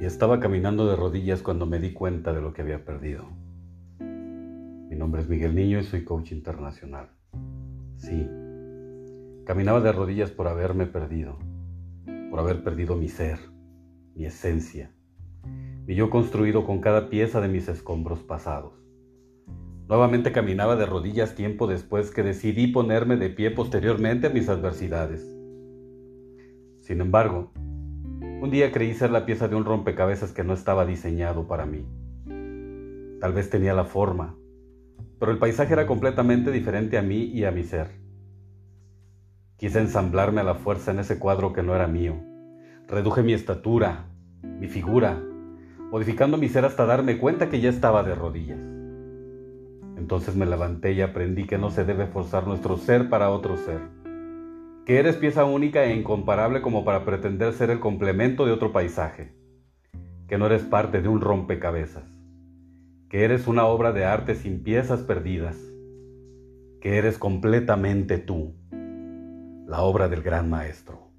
y estaba caminando de rodillas cuando me di cuenta de lo que había perdido. Mi nombre es Miguel Niño y soy coach internacional. Sí, caminaba de rodillas por haberme perdido, por haber perdido mi ser, mi esencia, mi yo construido con cada pieza de mis escombros pasados. Nuevamente caminaba de rodillas tiempo después que decidí ponerme de pie posteriormente a mis adversidades. Sin embargo, un día creí ser la pieza de un rompecabezas que no estaba diseñado para mí. Tal vez tenía la forma, pero el paisaje era completamente diferente a mí y a mi ser. Quise ensamblarme a la fuerza en ese cuadro que no era mío. Reduje mi estatura, mi figura, modificando mi ser hasta darme cuenta que ya estaba de rodillas. Entonces me levanté y aprendí que no se debe forzar nuestro ser para otro ser que eres pieza única e incomparable como para pretender ser el complemento de otro paisaje, que no eres parte de un rompecabezas, que eres una obra de arte sin piezas perdidas, que eres completamente tú, la obra del gran maestro.